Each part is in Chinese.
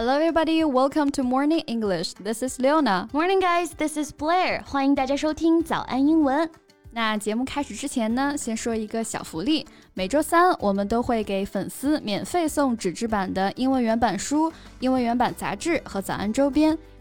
Hello, everybody. Welcome to Morning English. This is Leona. Morning, guys. This is Blair. 欢迎大家收听早安英文。那节目开始之前呢，先说一个小福利。每周三我们都会给粉丝免费送纸质版的英文原版书、英文原版杂志和早安周边。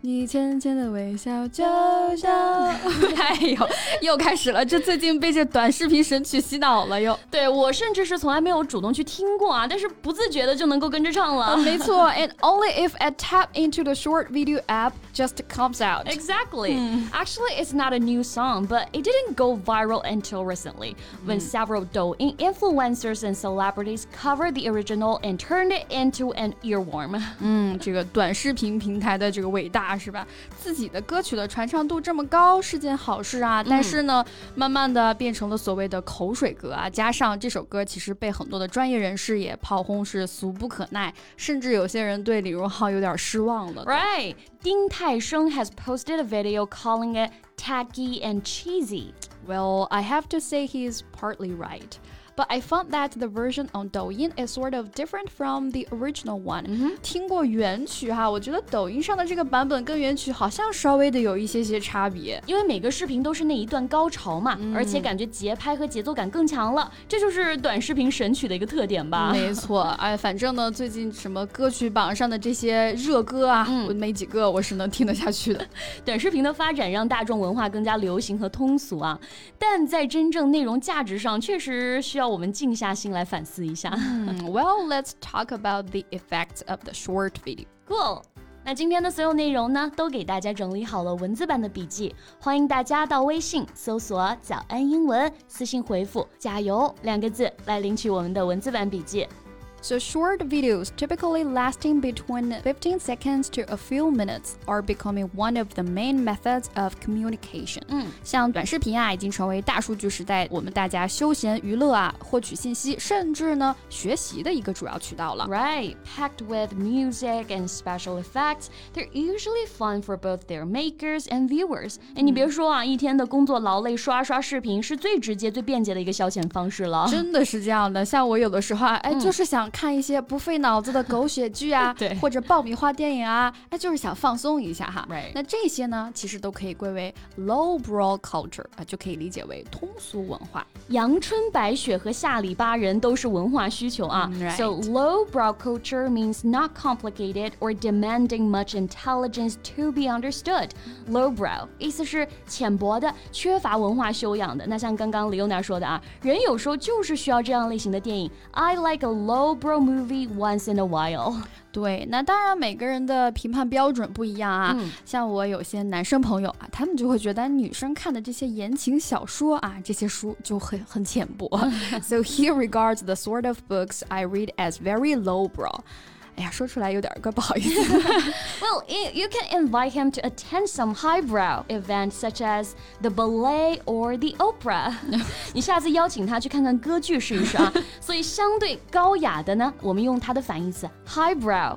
你浅浅的微笑就像……哎呦，又开始了！这最近被这短视频神曲洗脑了又。对我甚至是从来没有主动去听过啊，但是不自觉的就能够跟着唱了。没错，and only if I tap into the short video app just comes out. Exactly. Actually, it's not a new song, but it didn't go viral until recently when several Douyin influencers and celebrities covered the original and turned it into an earworm. 嗯，这个短视频平台的这个 伟大。是吧？自己的歌曲的传唱度这么高是件好事啊，但是呢，慢慢的变成了所谓的口水歌啊。加上这首歌其实被很多的专业人士也炮轰是俗不可耐，甚至有些人对李荣浩有点失望了。Right，丁太升 has posted a video calling it tacky and cheesy. Well, I have to say he's partly right. But I found that the version on Douyin is sort of different from the original one. 听过原曲哈，我觉得抖音上的这个版本跟原曲好像稍微的有一些些差别。因为每个视频都是那一段高潮嘛，而且感觉节拍和节奏感更强了，这就是短视频神曲的一个特点吧。没错，哎，反正呢，最近什么歌曲榜上的这些热歌啊，我没几个我是能听得下去的。短视频的发展让大众文化更加流行和通俗啊，但在真正内容价值上，确实需要。要我们静下心来反思一下。Well, let's talk about the effects of the short video. Cool. 那今天的所有内容呢，都给大家整理好了文字版的笔记，欢迎大家到微信搜索“早安英文”，私信回复“加油”两个字来领取我们的文字版笔记。So short videos, typically lasting between 15 seconds to a few minutes, are becoming one of the main methods of communication. 嗯，像短视频啊，已经成为大数据时代我们大家休闲娱乐啊、获取信息，甚至呢学习的一个主要渠道了。Right, packed with music and special effects, they're usually fun for both their makers and viewers. 哎，你别说啊，一天的工作劳累，刷刷视频是最直接、最便捷的一个消遣方式了。真的是这样的，像我有的时候啊，哎，就是想。 看一些不费脑子的狗血剧啊，对，或者爆米花电影啊，哎，就是想放松一下哈。Right. 那这些呢，其实都可以归为 lowbrow culture 啊，就可以理解为通俗文化。阳春白雪和下里巴人都是文化需求啊。Right. So lowbrow culture means not complicated or demanding much intelligence to be understood. Lowbrow 意思是浅薄的、缺乏文化修养的。那像刚刚李优娜说的啊，人有时候就是需要这样类型的电影。I like a low bro movie once in a while。对，那当然每个人的评判标准不一样啊。嗯、像我有些男生朋友啊，他们就会觉得女生看的这些言情小说啊，这些书就很很浅薄。so he regards the sort of books I read as very lowbrow. 哎呀，说出来有点怪不好意思。well, you can invite him to attend some highbrow events such as the ballet or the opera. 你下次邀请他去看看歌剧试一试啊。所以相对高雅的呢，我们用它的反义词 highbrow。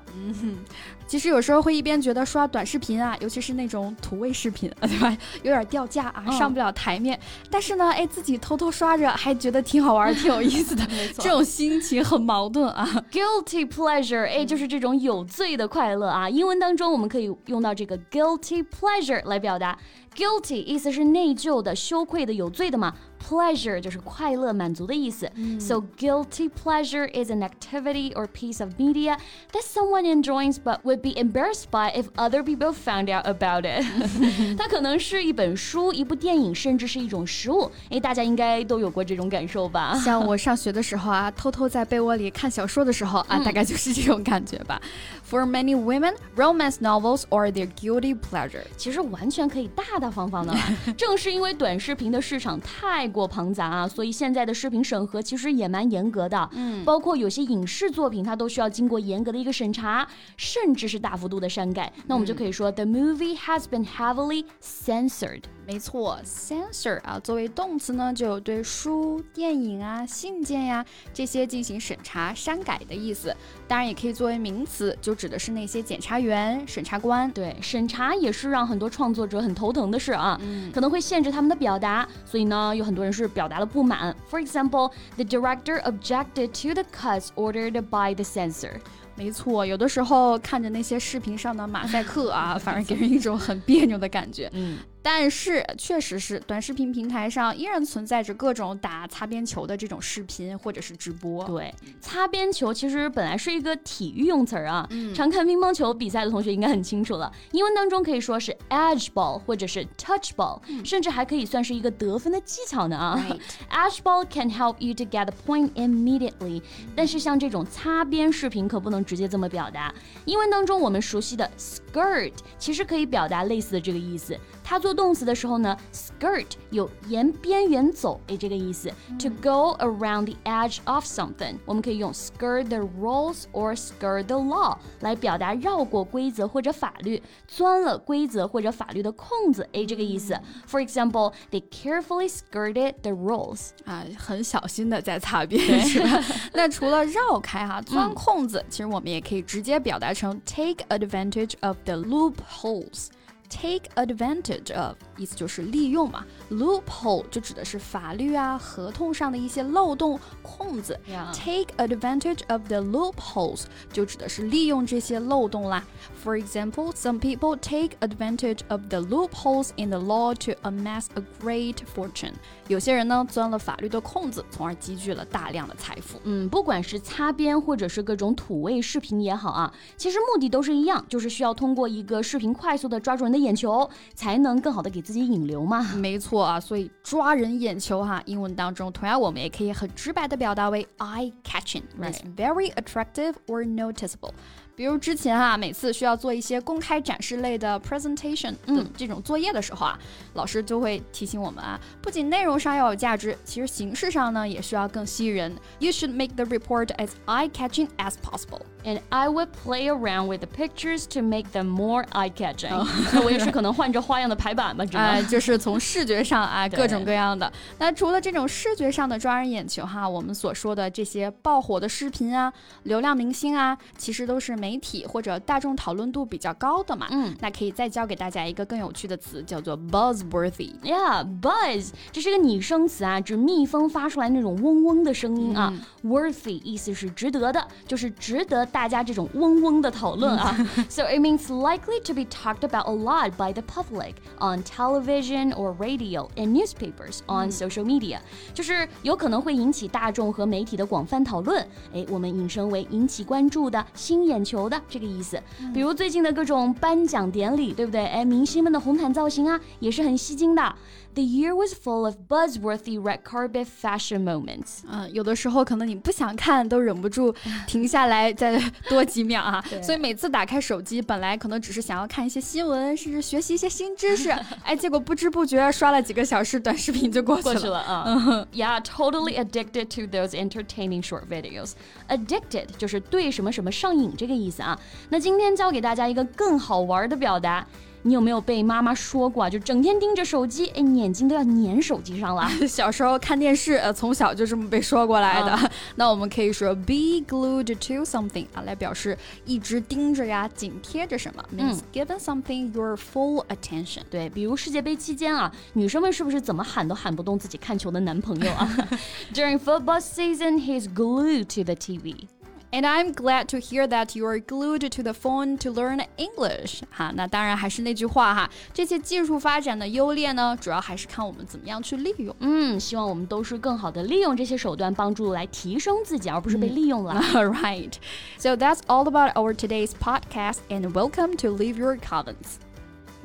嗯。其实有时候会一边觉得刷短视频啊，尤其是那种土味视频，对吧？有点掉价啊，上不了台面。但是呢，哎，自己偷偷刷着，还觉得挺好玩、挺有意思的。没错，这种心情很矛盾啊。Guilty pleasure，哎，就是这种有罪的快乐啊。英文当中我们可以用到这个 guilty pleasure 来表达。Guilty 意思是内疚的、羞愧的、有罪的嘛。Pleasure 就是快乐、满足的意思。嗯、so guilty pleasure is an activity or piece of media that someone enjoys but would be embarrassed by if other people found out about it 它可能是一本书、一部电影，甚至是一种食物。哎，大家应该都有过这种感受吧？像我上学的时候啊，偷偷在被窝里看小说的时候啊，大概就是这种感觉吧。For many women, romance novels are their guilty pleasure。其实完全可以大大方方的。正是因为短视频的市场太 过庞杂啊，所以现在的视频审核其实也蛮严格的。嗯，包括有些影视作品，它都需要经过严格的一个审查，甚至是大幅度的删改。那我们就可以说，the movie has been heavily censored。没错，censor 啊，作为动词呢，就有对书、电影啊、信件呀这些进行审查、删改的意思。当然，也可以作为名词，就指的是那些检察员、审查官。对，审查也是让很多创作者很头疼的事啊，可能会限制他们的表达，所以呢，有很多人是表达了不满。For example, the director objected to the cuts ordered by the censor. 没错，有的时候看着那些视频上的马赛克啊，反而给人一种很别扭的感觉。嗯。但是，确实是短视频平台上依然存在着各种打擦边球的这种视频或者是直播。对，擦边球其实本来是一个体育用词儿啊，常看乒乓球比赛的同学应该很清楚了。英文当中可以说是 edge ball 或者是 touch ball，甚至还可以算是一个得分的技巧呢啊。Edge ball can help you to get the point immediately，但是像这种擦边视频可不能直接这么表达。英文当中我们熟悉的 skirt 其实可以表达类似的这个意思，它做动词的时候呢，skirt 有沿边缘走诶这个意思。To go around the edge of something，我们可以用 skirt the rules or skirt the law 来表达绕过规则或者法律，钻了规则或者法律的空子诶这个意思。For example, they carefully skirted the rules 啊，很小心的在擦边是吧？那除了绕开哈钻空子，其实我们也可以直接表达成 take advantage of the loopholes。Take advantage of 意思就是利用嘛，loophole 就指的是法律啊、合同上的一些漏洞、空子。Take advantage of the loopholes 就指的是利用这些漏洞啦。For example, some people take advantage of the loopholes in the law to amass a great fortune. 有些人呢钻了法律的空子，从而积聚了大量的财富。嗯，不管是擦边或者是各种土味视频也好啊，其实目的都是一样，就是需要通过一个视频快速的抓住人的眼球，才能更好的给自己引流嘛。没错啊，所以抓人眼球哈，英文当中同样我们也可以很直白的表达为 eye catching，is very attractive or noticeable。比如之前啊，每次需要做一些公开展示类的 presentation 的这种作业的时候啊，老师就会提醒我们啊，不仅内容上要有价值，其实形式上呢也需要更吸引人。You should make the report as eye-catching as possible. And I would play around with the pictures to make them more eye-catching. 那我也是可能换着花样的排版吧，啊，就是从视觉上啊各种各样的。那除了这种视觉上的抓人眼球哈，我们所说的这些爆火的视频啊，流量明星啊，其实都是媒体或者大众讨论度比较高的嘛，嗯，那可以再教给大家一个更有趣的词，叫做 buzzworthy。Yeah，buzz 这是个拟声词啊，指蜜蜂发出来那种嗡嗡的声音啊。Worthy 意思是值得的，就是值得大家这种嗡嗡的讨论啊。So it means likely to be talked about a lot by the public on television or radio and newspapers on social media，就是有可能会引起大众和媒体的广泛讨论。哎，我们引申为引起关注的、新眼球。球的这个意思，比如最近的各种颁奖典礼，对不对？哎，明星们的红毯造型啊，也是很吸睛的。The year was full of buzzworthy red carpet fashion moments。嗯，有的时候可能你不想看，都忍不住 停下来再多几秒啊。所以每次打开手机，本来可能只是想要看一些新闻，甚至学习一些新知识，哎，结果不知不觉刷了几个小时短视频就过去了。过去了啊。Yeah, totally addicted to those entertaining short videos. Addicted 就是对什么什么上瘾这个意思啊。那今天教给大家一个更好玩的表达。你有没有被妈妈说过啊？就整天盯着手机，哎，眼睛都要粘手机上了。小时候看电视，呃，从小就这么被说过来的。那我们可以说 be glued to something 啊，来表示一直盯着呀，紧贴着什么，means given something your full attention。对，比如世界杯期间啊，女生们是不是怎么喊都喊不动自己看球的男朋友啊？During football season, he's glued to the TV. And I'm glad to hear that you are glued to the phone to learn English。哈，那当然还是那句话哈，这些技术发展的优劣呢，主要还是看我们怎么样去利用。嗯，希望我们都是更好的利用这些手段，帮助来提升自己，而不是被利用了。right. So that's all about our today's podcast, and welcome to Leave Your Comments.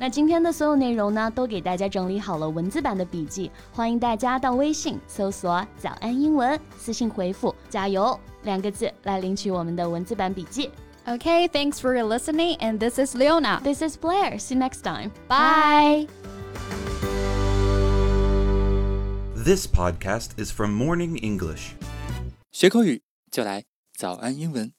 那今天的所有内容呢，都给大家整理好了文字版的笔记，欢迎大家到微信搜索“早安英文”，私信回复“加油”。两个字来领取我们的文字版笔记。Okay, thanks for listening, and this is Leona. This is Blair. See you next time. Bye. This podcast is from Morning English. 学口语就来早安英文。